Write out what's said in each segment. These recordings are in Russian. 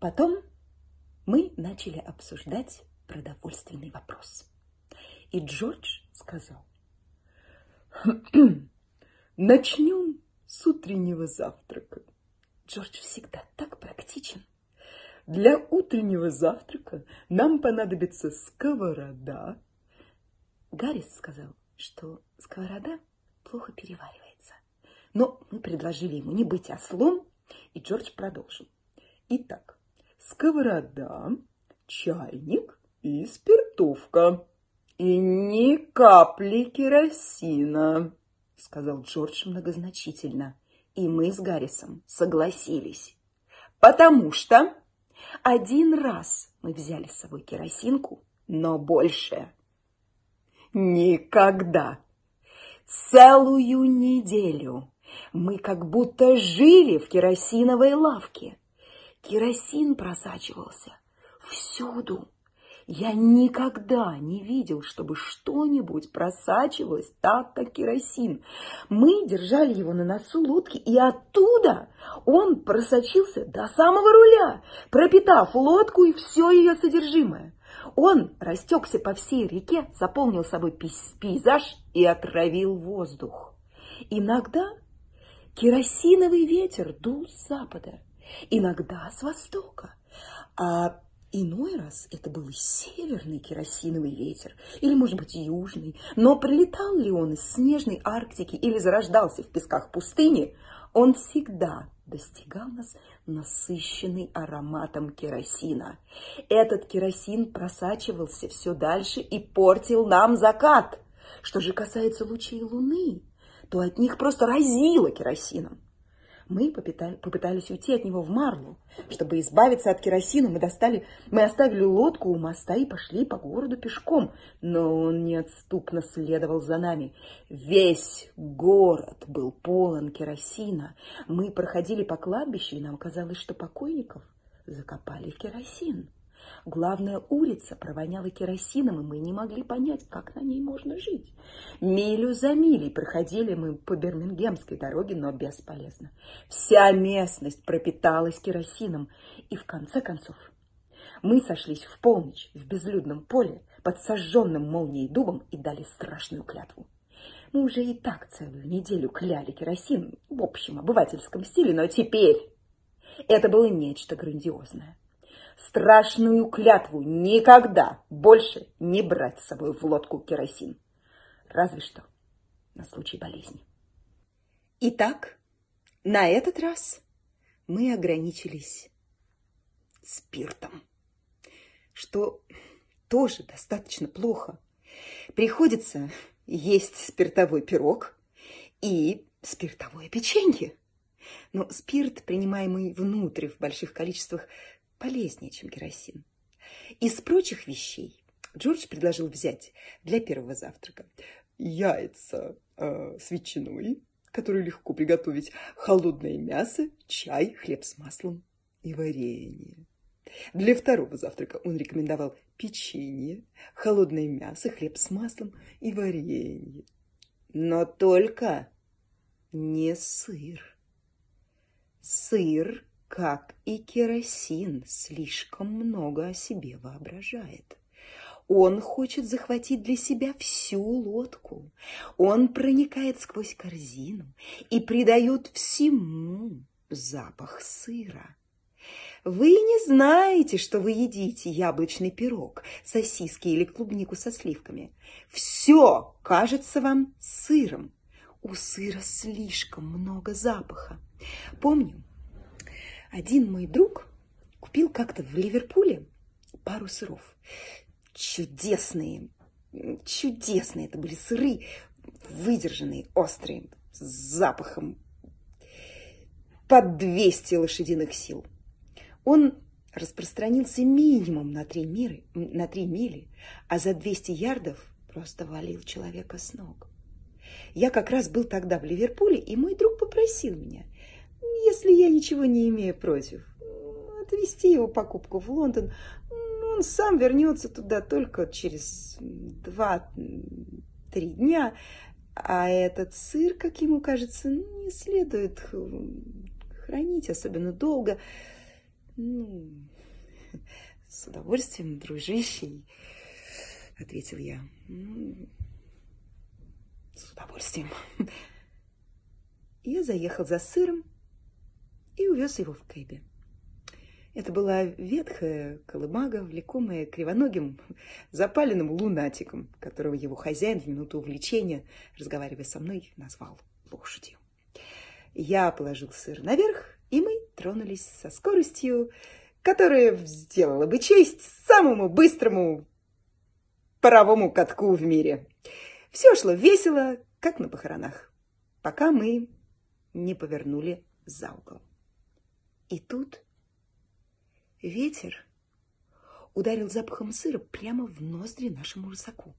Потом мы начали обсуждать продовольственный вопрос. И Джордж сказал, начнем с утреннего завтрака. Джордж всегда так практичен. Для утреннего завтрака нам понадобится сковорода. Гаррис сказал, что сковорода плохо переваривается. Но мы предложили ему не быть ослом, и Джордж продолжил. Итак, сковорода, чайник и спиртовка. И ни капли керосина, сказал Джордж многозначительно. И мы с Гаррисом согласились. Потому что один раз мы взяли с собой керосинку, но больше никогда. Целую неделю мы как будто жили в керосиновой лавке. Керосин просачивался всюду. Я никогда не видел, чтобы что-нибудь просачивалось так, как керосин. Мы держали его на носу лодки, и оттуда он просочился до самого руля, пропитав лодку и все ее содержимое. Он растекся по всей реке, заполнил собой пейзаж и отравил воздух. Иногда керосиновый ветер дул с запада, иногда с востока, а Иной раз это был северный керосиновый ветер, или, может быть, южный, но прилетал ли он из снежной Арктики или зарождался в песках пустыни, он всегда достигал нас насыщенный ароматом керосина. Этот керосин просачивался все дальше и портил нам закат. Что же касается лучей луны, то от них просто разило керосином. Мы попытались уйти от него в Марлу. Чтобы избавиться от керосина, мы, достали, мы оставили лодку у моста и пошли по городу пешком. Но он неотступно следовал за нами. Весь город был полон керосина. Мы проходили по кладбищу, и нам казалось, что покойников закопали в керосин. Главная улица провоняла керосином, и мы не могли понять, как на ней можно жить. Милю за милей проходили мы по Бирмингемской дороге, но бесполезно. Вся местность пропиталась керосином, и в конце концов мы сошлись в полночь в безлюдном поле под сожженным молнией дубом и дали страшную клятву. Мы уже и так целую неделю кляли керосин в общем обывательском стиле, но теперь это было нечто грандиозное страшную клятву никогда больше не брать с собой в лодку керосин. Разве что на случай болезни. Итак, на этот раз мы ограничились спиртом, что тоже достаточно плохо. Приходится есть спиртовой пирог и спиртовое печенье. Но спирт, принимаемый внутрь в больших количествах, полезнее, чем керосин. Из прочих вещей Джордж предложил взять для первого завтрака яйца э, с ветчиной, которую легко приготовить, холодное мясо, чай, хлеб с маслом и варенье. Для второго завтрака он рекомендовал печенье, холодное мясо, хлеб с маслом и варенье. Но только не сыр. Сыр как и керосин, слишком много о себе воображает. Он хочет захватить для себя всю лодку. Он проникает сквозь корзину и придает всему запах сыра. Вы не знаете, что вы едите яблочный пирог, сосиски или клубнику со сливками. Все кажется вам сыром. У сыра слишком много запаха. Помню, один мой друг купил как-то в Ливерпуле пару сыров. Чудесные, чудесные это были сыры, выдержанные, острые, с запахом под 200 лошадиных сил. Он распространился минимум на три, миры, на три мили, а за 200 ярдов просто валил человека с ног. Я как раз был тогда в Ливерпуле, и мой друг попросил меня – если я ничего не имею против, отвезти его покупку в Лондон, он сам вернется туда только через два-три дня, а этот сыр, как ему кажется, не следует хранить особенно долго. Ну, с удовольствием, дружище, ответил я. С удовольствием. Я заехал за сыром и увез его в кэбе. Это была ветхая колымага, влекомая кривоногим, запаленным лунатиком, которого его хозяин в минуту увлечения, разговаривая со мной, назвал лошадью. Я положил сыр наверх, и мы тронулись со скоростью, которая сделала бы честь самому быстрому паровому катку в мире. Все шло весело, как на похоронах, пока мы не повернули за угол. И тут ветер ударил запахом сыра прямо в ноздри нашему рысаку.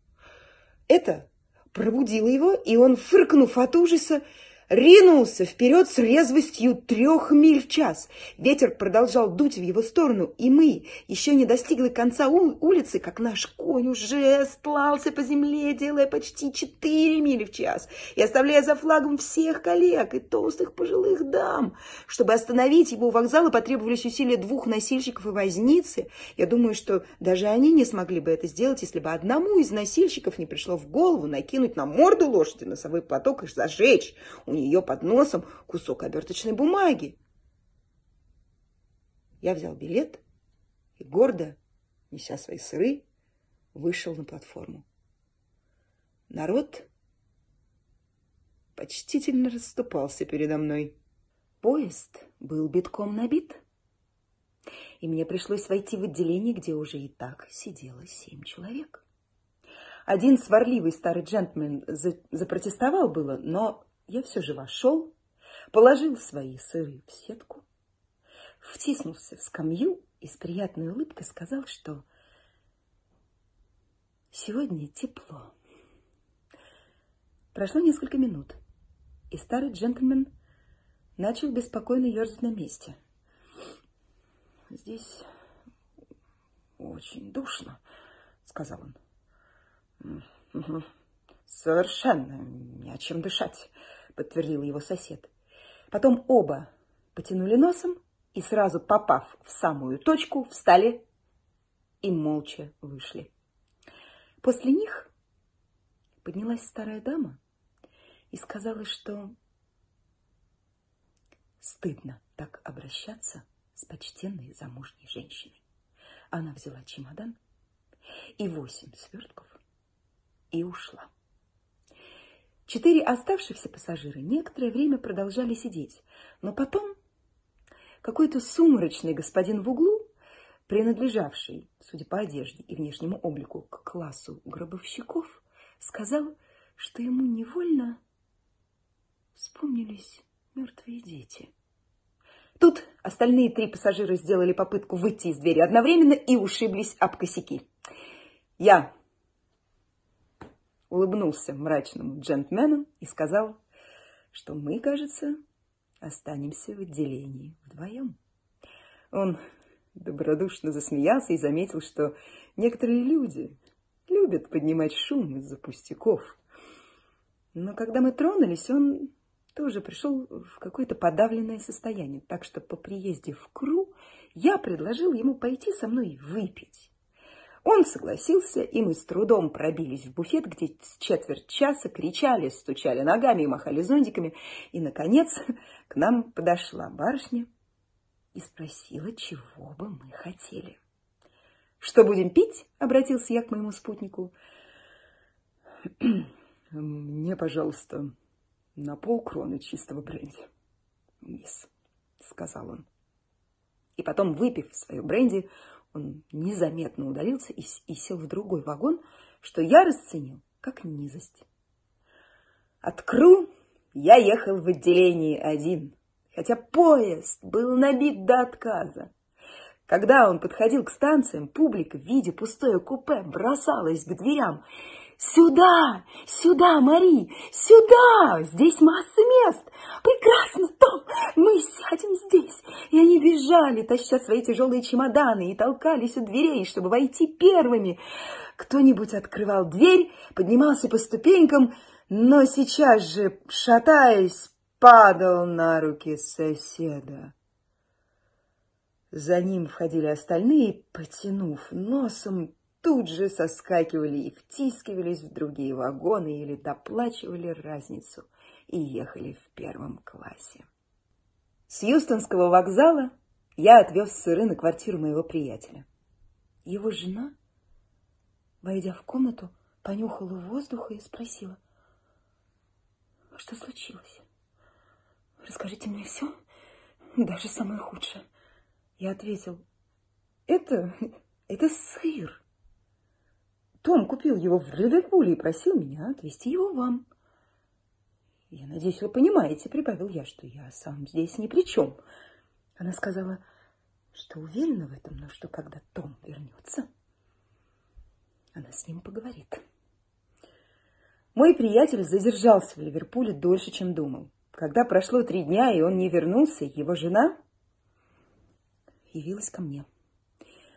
Это пробудило его, и он, фыркнув от ужаса, ринулся вперед с резвостью трех миль в час. Ветер продолжал дуть в его сторону, и мы еще не достигли конца улицы, как наш конь уже стлался по земле, делая почти четыре мили в час и оставляя за флагом всех коллег и толстых пожилых дам. Чтобы остановить его у вокзала, потребовались усилия двух носильщиков и возницы. Я думаю, что даже они не смогли бы это сделать, если бы одному из носильщиков не пришло в голову накинуть на морду лошади носовой платок и зажечь. У нее под носом кусок оберточной бумаги. Я взял билет и гордо, неся свои сыры, вышел на платформу. Народ почтительно расступался передо мной. Поезд был битком набит, и мне пришлось войти в отделение, где уже и так сидело семь человек. Один сварливый старый джентльмен запротестовал было, но я все же вошел, положил свои сыры в сетку, втиснулся в скамью и с приятной улыбкой сказал, что сегодня тепло. Прошло несколько минут, и старый джентльмен начал беспокойно ерзать на месте. «Здесь очень душно», — сказал он. «Совершенно не о чем дышать», подтвердил его сосед. Потом оба потянули носом и, сразу попав в самую точку, встали и молча вышли. После них поднялась старая дама и сказала, что стыдно так обращаться с почтенной замужней женщиной. Она взяла чемодан и восемь свертков и ушла. Четыре оставшихся пассажира некоторое время продолжали сидеть, но потом какой-то сумрачный господин в углу, принадлежавший, судя по одежде и внешнему облику, к классу гробовщиков, сказал, что ему невольно вспомнились мертвые дети. Тут остальные три пассажира сделали попытку выйти из двери одновременно и ушиблись об косяки. Я улыбнулся мрачному джентльмену и сказал, что мы, кажется, останемся в отделении вдвоем. Он добродушно засмеялся и заметил, что некоторые люди любят поднимать шум из-за пустяков. Но когда мы тронулись, он тоже пришел в какое-то подавленное состояние, так что по приезде в Кру я предложил ему пойти со мной выпить. Он согласился, и мы с трудом пробились в буфет, где с четверть часа кричали, стучали ногами и махали зонтиками. И, наконец, к нам подошла барышня и спросила, чего бы мы хотели. «Что будем пить?» — обратился я к моему спутнику. «Мне, пожалуйста, на полкроны чистого бренди, мисс», — сказал он. И потом, выпив свою бренди, он незаметно удалился и, и сел в другой вагон, что я расценил как низость. От Кру я ехал в отделении один, хотя поезд был набит до отказа. Когда он подходил к станциям, публика, видя пустое купе, бросалась к дверям Сюда, сюда, Мари, сюда, здесь масса мест. Прекрасно, Том, мы сядем здесь. И они бежали, таща свои тяжелые чемоданы и толкались у дверей, чтобы войти первыми. Кто-нибудь открывал дверь, поднимался по ступенькам, но сейчас же, шатаясь, падал на руки соседа. За ним входили остальные, потянув носом, тут же соскакивали и втискивались в другие вагоны или доплачивали разницу и ехали в первом классе. С Юстонского вокзала я отвез сыры на квартиру моего приятеля. Его жена, войдя в комнату, понюхала воздух и спросила, что случилось? Расскажите мне все, даже самое худшее. Я ответил, это, это сыр. Том купил его в Ливерпуле и просил меня отвезти его вам. Я надеюсь, вы понимаете, прибавил я, что я сам здесь ни при чем. Она сказала, что уверена в этом, но что когда Том вернется, она с ним поговорит. Мой приятель задержался в Ливерпуле дольше, чем думал. Когда прошло три дня, и он не вернулся, его жена явилась ко мне.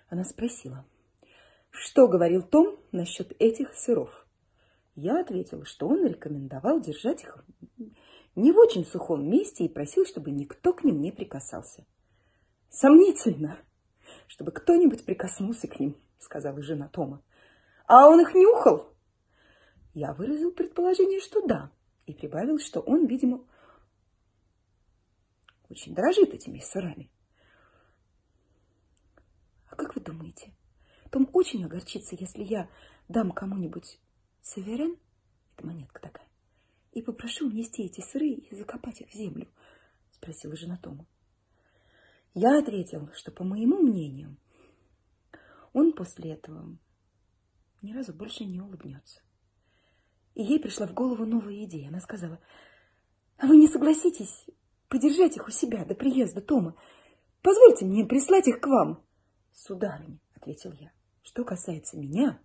Она спросила, что говорил Том насчет этих сыров. Я ответила, что он рекомендовал держать их не в очень сухом месте и просил, чтобы никто к ним не прикасался. Сомнительно, чтобы кто-нибудь прикоснулся к ним, сказала жена Тома. А он их нюхал? Я выразил предположение, что да, и прибавил, что он, видимо, очень дорожит этими сырами. А как вы думаете, Том очень огорчится, если я дам кому-нибудь саверен, это монетка такая, и попрошу унести эти сыры и закопать их в землю? Спросила жена Тома. Я ответил, что, по моему мнению, он после этого ни разу больше не улыбнется. И ей пришла в голову новая идея. Она сказала, а вы не согласитесь подержать их у себя до приезда Тома? Позвольте мне прислать их к вам. Сударыня, ответил я, что касается меня,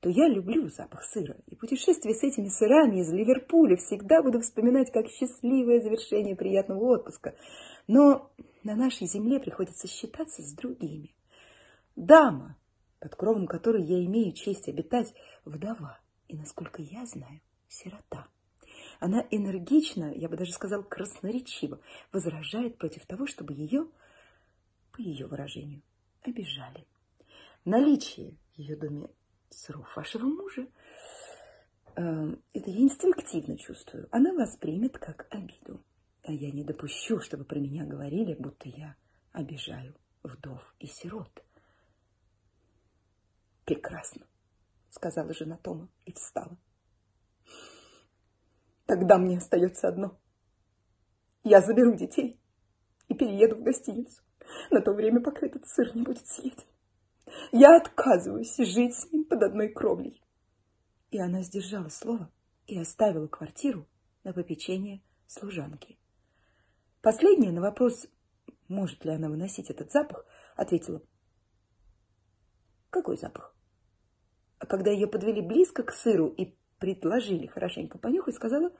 то я люблю запах сыра, и путешествие с этими сырами из Ливерпуля всегда буду вспоминать как счастливое завершение приятного отпуска. Но на нашей земле приходится считаться с другими. Дама, под кровом которой я имею честь обитать, вдова и, насколько я знаю, сирота. Она энергично, я бы даже сказал красноречиво, возражает против того, чтобы ее, по ее выражению, обижали. Наличие в ее доме сыров вашего мужа, э, это я инстинктивно чувствую, она воспримет как обиду. А я не допущу, чтобы про меня говорили, будто я обижаю вдов и сирот. Прекрасно сказала жена Тома и встала. Тогда мне остается одно. Я заберу детей и перееду в гостиницу на то время, пока этот сыр не будет съеден. Я отказываюсь жить с ним под одной кровлей. И она сдержала слово и оставила квартиру на попечение служанки. Последняя на вопрос, может ли она выносить этот запах, ответила. Какой запах? А когда ее подвели близко к сыру и предложили хорошенько понюхать, сказала,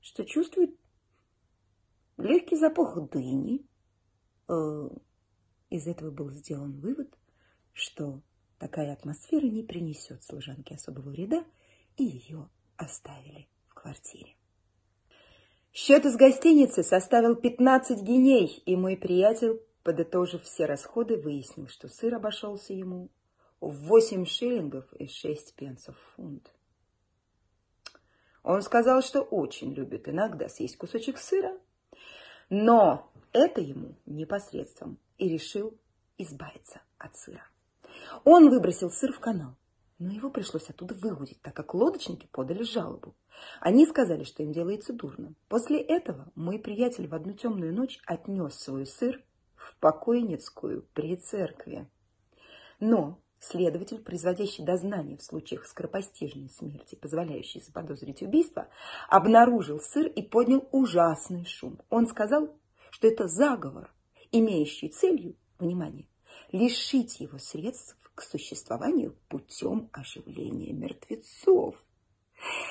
что чувствует легкий запах дыни. Э, из этого был сделан вывод, что такая атмосфера не принесет служанке особого вреда, и ее оставили в квартире. Счет из гостиницы составил 15 геней, и мой приятель, подытожив все расходы, выяснил, что сыр обошелся ему в восемь шиллингов и шесть пенсов фунт. Он сказал, что очень любит иногда съесть кусочек сыра, но это ему непосредством и решил избавиться от сыра. Он выбросил сыр в канал, но его пришлось оттуда выудить, так как лодочники подали жалобу. Они сказали, что им делается дурно. После этого мой приятель в одну темную ночь отнес свой сыр в покойницкую при церкви. Но Следователь, производящий дознание в случаях скоропостижной смерти, позволяющий заподозрить убийство, обнаружил сыр и поднял ужасный шум. Он сказал, что это заговор, имеющий целью, внимание, лишить его средств к существованию путем оживления мертвецов.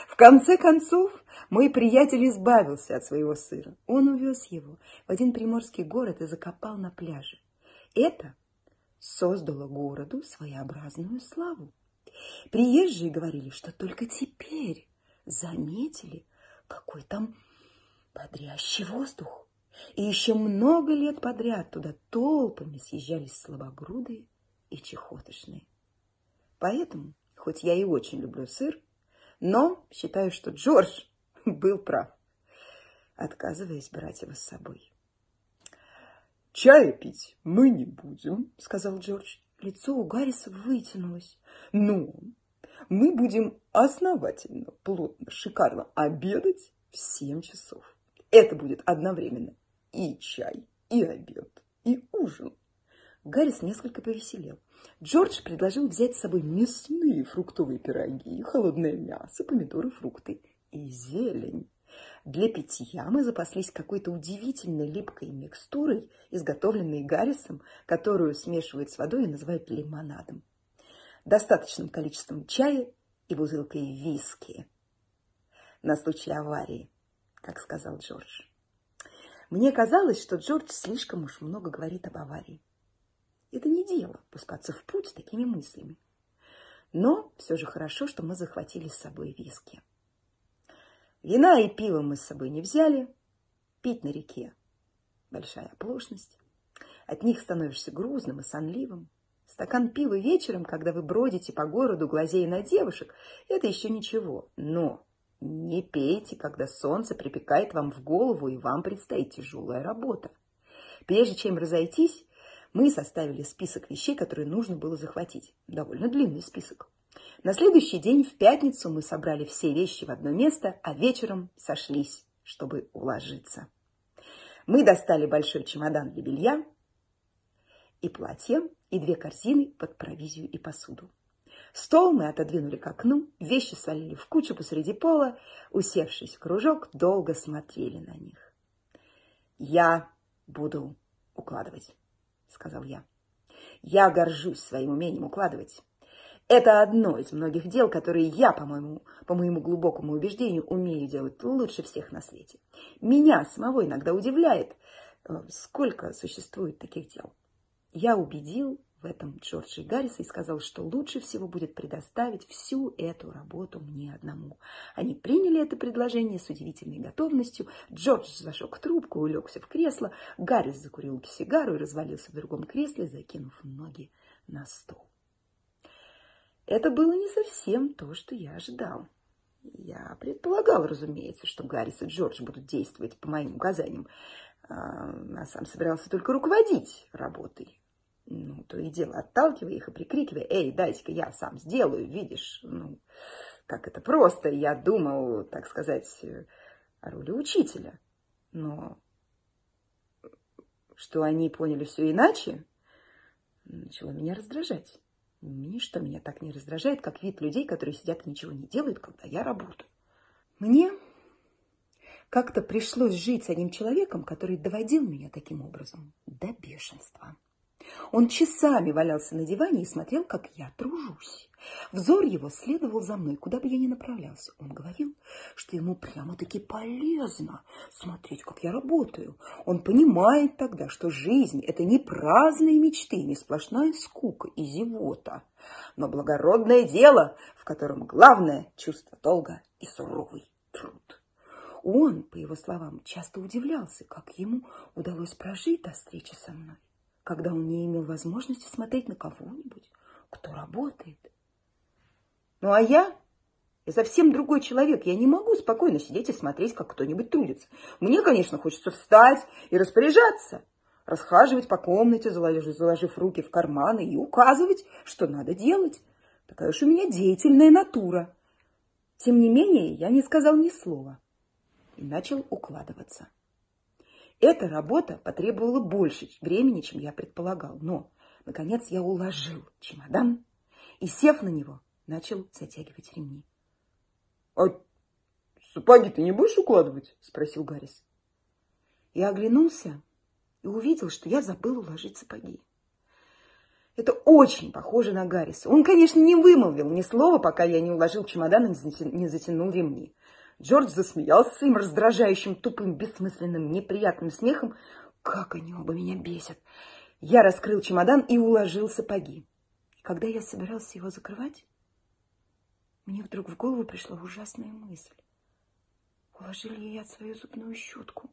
В конце концов, мой приятель избавился от своего сыра. Он увез его в один приморский город и закопал на пляже. Это создало городу своеобразную славу. Приезжие говорили, что только теперь заметили, какой там бодрящий воздух. И еще много лет подряд туда толпами съезжались слабогрудые и чехотошные. Поэтому, хоть я и очень люблю сыр, но считаю, что Джордж был прав, отказываясь брать его с собой. «Чая пить мы не будем», — сказал Джордж. Лицо у Гарриса вытянулось. «Но мы будем основательно, плотно, шикарно обедать в семь часов. Это будет одновременно и чай, и обед, и ужин. Гаррис несколько повеселел. Джордж предложил взять с собой мясные фруктовые пироги, холодное мясо, помидоры, фрукты и зелень. Для питья мы запаслись какой-то удивительной липкой микстурой, изготовленной Гаррисом, которую смешивают с водой и называют лимонадом. Достаточным количеством чая и бутылкой виски. На случай аварии, как сказал Джордж. Мне казалось, что Джордж слишком уж много говорит об аварии. Это не дело пускаться в путь с такими мыслями. Но все же хорошо, что мы захватили с собой виски. Вина и пиво мы с собой не взяли. Пить на реке – большая оплошность. От них становишься грузным и сонливым. Стакан пива вечером, когда вы бродите по городу, глазея на девушек, это еще ничего. Но не пейте, когда солнце припекает вам в голову, и вам предстоит тяжелая работа. Прежде чем разойтись, мы составили список вещей, которые нужно было захватить. Довольно длинный список. На следующий день, в пятницу, мы собрали все вещи в одно место, а вечером сошлись, чтобы уложиться. Мы достали большой чемодан для белья и платье, и две корзины под провизию и посуду. Стол мы отодвинули к окну, вещи свалили в кучу посреди пола, усевшись в кружок, долго смотрели на них. «Я буду укладывать», — сказал я. «Я горжусь своим умением укладывать. Это одно из многих дел, которые я, по-моему, по моему глубокому убеждению, умею делать лучше всех на свете. Меня самого иногда удивляет, э, сколько существует таких дел. Я убедил в этом Джорджа Гарриса и сказал, что лучше всего будет предоставить всю эту работу мне одному. Они приняли это предложение с удивительной готовностью. Джордж зажег трубку, улегся в кресло, Гаррис закурил сигару и развалился в другом кресле, закинув ноги на стол. Это было не совсем то, что я ожидал. Я предполагал, разумеется, что Гаррис и Джордж будут действовать по моим указаниям, а, а сам собирался только руководить работой. Ну, то и дело, отталкивая их и прикрикивая, «Эй, дайте-ка я сам сделаю, видишь?» Ну, как это просто. Я думал, так сказать, о роли учителя. Но что они поняли все иначе, начало меня раздражать. Ничто меня так не раздражает, как вид людей, которые сидят и ничего не делают, когда я работаю. Мне как-то пришлось жить с одним человеком, который доводил меня таким образом до бешенства. Он часами валялся на диване и смотрел, как я тружусь. Взор его следовал за мной, куда бы я ни направлялся. Он говорил, что ему прямо-таки полезно смотреть, как я работаю. Он понимает тогда, что жизнь – это не праздные мечты, не сплошная скука и зевота, но благородное дело, в котором главное – чувство долга и суровый труд. Он, по его словам, часто удивлялся, как ему удалось прожить до встречи со мной когда он не имел возможности смотреть на кого-нибудь, кто работает. Ну а я, я совсем другой человек. Я не могу спокойно сидеть и смотреть, как кто-нибудь трудится. Мне, конечно, хочется встать и распоряжаться, расхаживать по комнате, заложив, заложив руки в карманы и указывать, что надо делать. Такая уж у меня деятельная натура. Тем не менее, я не сказал ни слова и начал укладываться. Эта работа потребовала больше времени, чем я предполагал, но, наконец, я уложил чемодан и, сев на него, начал затягивать ремни. — А сапоги ты не будешь укладывать? — спросил Гаррис. Я оглянулся и увидел, что я забыл уложить сапоги. Это очень похоже на Гарриса. Он, конечно, не вымолвил ни слова, пока я не уложил чемодан и не затянул ремни. Джордж засмеялся своим раздражающим, тупым, бессмысленным, неприятным смехом. Как они оба меня бесят! Я раскрыл чемодан и уложил сапоги. Когда я собирался его закрывать, мне вдруг в голову пришла ужасная мысль. Уложил ли я свою зубную щетку?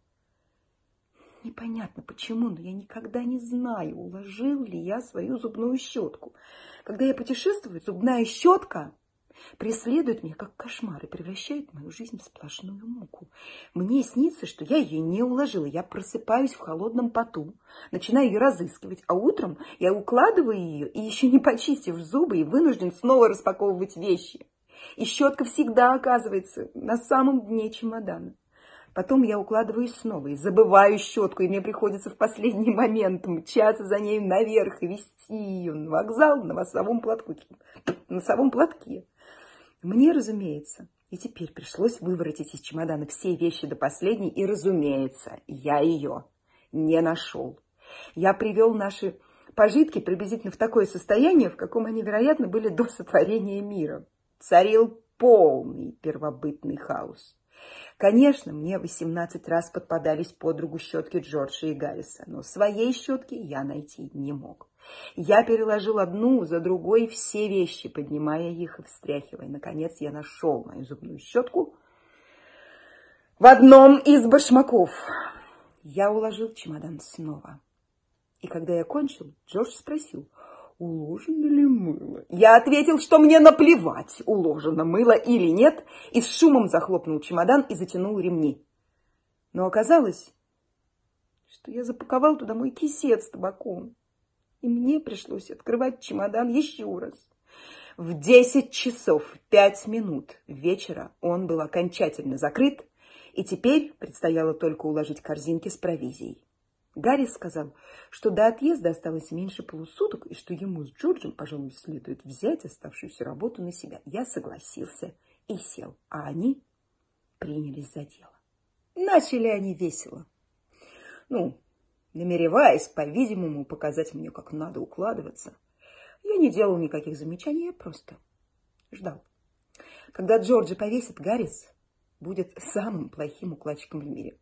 непонятно почему, но я никогда не знаю, уложил ли я свою зубную щетку. Когда я путешествую, зубная щетка преследует меня как кошмар и превращает мою жизнь в сплошную муку. Мне снится, что я ее не уложила. Я просыпаюсь в холодном поту, начинаю ее разыскивать, а утром я укладываю ее и еще не почистив зубы и вынужден снова распаковывать вещи. И щетка всегда оказывается на самом дне чемодана. Потом я укладываюсь снова и забываю щетку, и мне приходится в последний момент мчаться за ней наверх и вести ее на вокзал на носовом платке. носовом платке. Мне, разумеется, и теперь пришлось выворотить из чемодана все вещи до последней, и, разумеется, я ее не нашел. Я привел наши пожитки приблизительно в такое состояние, в каком они, вероятно, были до сотворения мира. Царил полный первобытный хаос. Конечно, мне 18 раз подпадались под руку щетки Джорджа и Гарриса, но своей щетки я найти не мог. Я переложил одну за другой все вещи, поднимая их и встряхивая. Наконец я нашел мою зубную щетку в одном из башмаков. Я уложил чемодан снова. И когда я кончил, Джордж спросил, уложено ли мыло. Я ответил, что мне наплевать, уложено мыло или нет, и с шумом захлопнул чемодан и затянул ремни. Но оказалось, что я запаковал туда мой кисет с табаком и мне пришлось открывать чемодан еще раз. В десять часов пять минут вечера он был окончательно закрыт, и теперь предстояло только уложить корзинки с провизией. Гарри сказал, что до отъезда осталось меньше полусуток, и что ему с Джорджем, пожалуй, следует взять оставшуюся работу на себя. Я согласился и сел, а они принялись за дело. Начали они весело. Ну, намереваясь, по-видимому, показать мне, как надо укладываться. Я не делал никаких замечаний, я просто ждал. Когда Джорджи повесит, Гаррис будет самым плохим укладчиком в мире.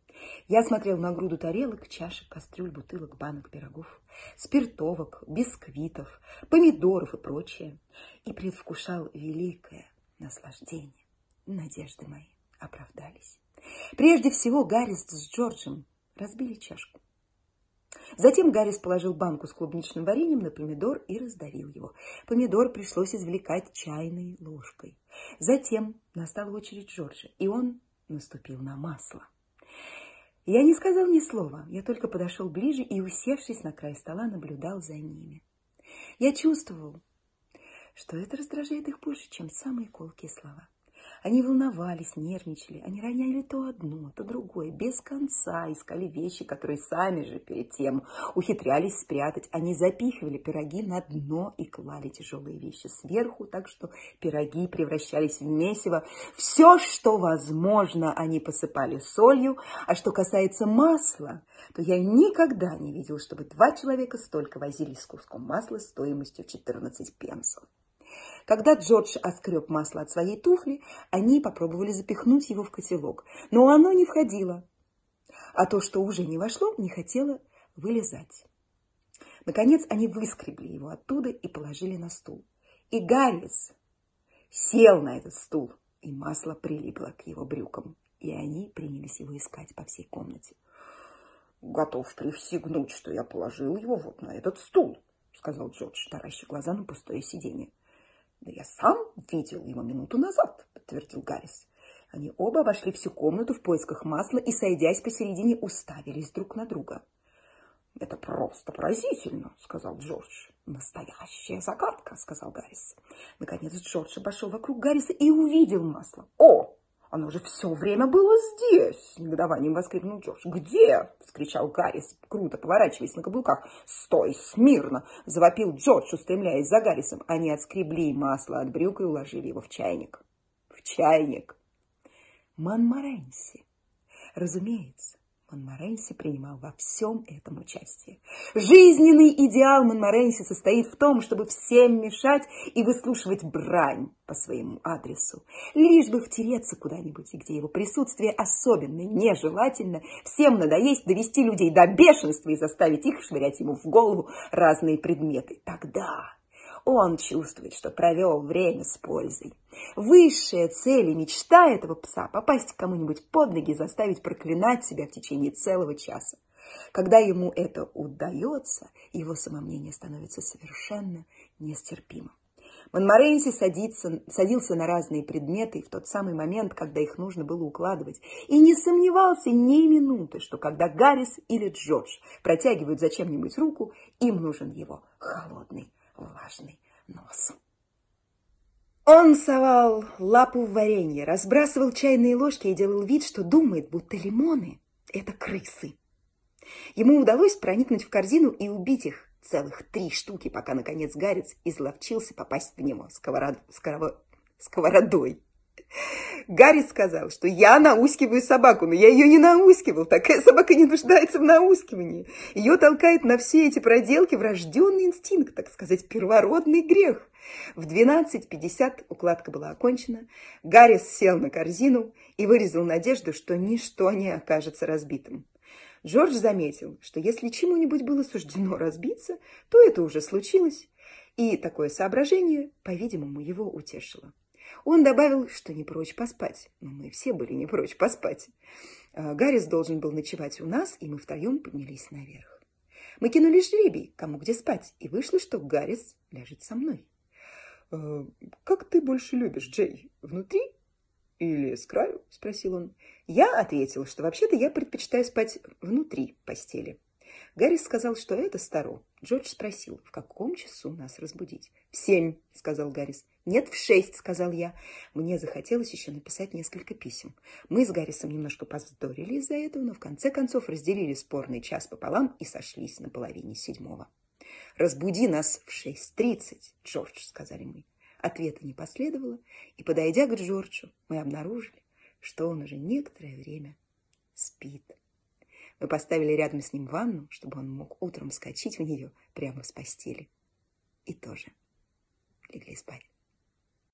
Я смотрел на груду тарелок, чашек, кастрюль, бутылок, банок, пирогов, спиртовок, бисквитов, помидоров и прочее, и предвкушал великое наслаждение. Надежды мои оправдались. Прежде всего Гаррис с Джорджем разбили чашку. Затем Гаррис положил банку с клубничным вареньем на помидор и раздавил его. Помидор пришлось извлекать чайной ложкой. Затем настала очередь Джорджа, и он наступил на масло. Я не сказал ни слова, я только подошел ближе и, усевшись на край стола, наблюдал за ними. Я чувствовал, что это раздражает их больше, чем самые колкие слова. Они волновались, нервничали, они роняли то одно, то другое, без конца искали вещи, которые сами же перед тем ухитрялись спрятать. Они запихивали пироги на дно и клали тяжелые вещи сверху, так что пироги превращались в месиво. Все, что возможно, они посыпали солью, а что касается масла, то я никогда не видел, чтобы два человека столько возились с куском масла стоимостью 14 пенсов. Когда Джордж оскреб масло от своей туфли, они попробовали запихнуть его в котелок, но оно не входило, а то, что уже не вошло, не хотело вылезать. Наконец они выскребли его оттуда и положили на стул. И Гаррис сел на этот стул, и масло прилипло к его брюкам, и они принялись его искать по всей комнате. «Готов присягнуть, что я положил его вот на этот стул», — сказал Джордж, таращив глаза на пустое сиденье. Да я сам видел его минуту назад, подтвердил Гаррис. Они оба обошли всю комнату в поисках масла и, сойдясь посередине, уставились друг на друга. «Это просто поразительно», — сказал Джордж. «Настоящая загадка», — сказал Гаррис. Наконец Джордж обошел вокруг Гарриса и увидел масло. «О, оно же все время было здесь!» — негодованием воскликнул Джордж. «Где?» — вскричал Гаррис, круто поворачиваясь на каблуках. «Стой смирно!» — завопил Джордж, устремляясь за Гаррисом. Они отскребли масло от брюк и уложили его в чайник. В чайник! Монморенси! Разумеется, Монморенси принимал во всем этом участие. Жизненный идеал Монморенси состоит в том, чтобы всем мешать и выслушивать брань по своему адресу. Лишь бы втереться куда-нибудь, где его присутствие особенно нежелательно, всем надоесть довести людей до бешенства и заставить их швырять ему в голову разные предметы. Тогда он чувствует, что провел время с пользой. Высшая цель и мечта этого пса – попасть кому-нибудь под ноги и заставить проклинать себя в течение целого часа. Когда ему это удается, его самомнение становится совершенно нестерпимым. Монморенси садится, садился на разные предметы в тот самый момент, когда их нужно было укладывать, и не сомневался ни минуты, что когда Гаррис или Джордж протягивают зачем-нибудь руку, им нужен его холодный, влажный нос. Он совал лапу в варенье, разбрасывал чайные ложки и делал вид, что думает, будто лимоны – это крысы. Ему удалось проникнуть в корзину и убить их целых три штуки, пока, наконец, Гарец изловчился попасть в него сковород... сковород... сковородой. Гарри сказал, что я наускиваю собаку, но я ее не наускивал. Такая собака не нуждается в наускивании. Ее толкает на все эти проделки врожденный инстинкт, так сказать, первородный грех. В 12.50 укладка была окончена. Гаррис сел на корзину и вырезал надежду, что ничто не окажется разбитым. Джордж заметил, что если чему-нибудь было суждено разбиться, то это уже случилось, и такое соображение, по-видимому, его утешило. Он добавил, что не прочь поспать. Но мы все были не прочь поспать. А, Гаррис должен был ночевать у нас, и мы втроем поднялись наверх. Мы кинули жребий, кому где спать, и вышло, что Гаррис ляжет со мной. «Э, «Как ты больше любишь, Джей, внутри или с краю?» – спросил он. Я ответил, что вообще-то я предпочитаю спать внутри постели. Гарри сказал, что это старо. Джордж спросил, в каком часу нас разбудить. «В семь», — сказал Гаррис. «Нет, в шесть», — сказал я. Мне захотелось еще написать несколько писем. Мы с Гаррисом немножко поздорили из-за этого, но в конце концов разделили спорный час пополам и сошлись на половине седьмого. «Разбуди нас в шесть тридцать, Джордж», — сказали мы. Ответа не последовало, и, подойдя к Джорджу, мы обнаружили, что он уже некоторое время спит. Мы поставили рядом с ним ванну, чтобы он мог утром скачать в нее прямо с постели. И тоже легли спать.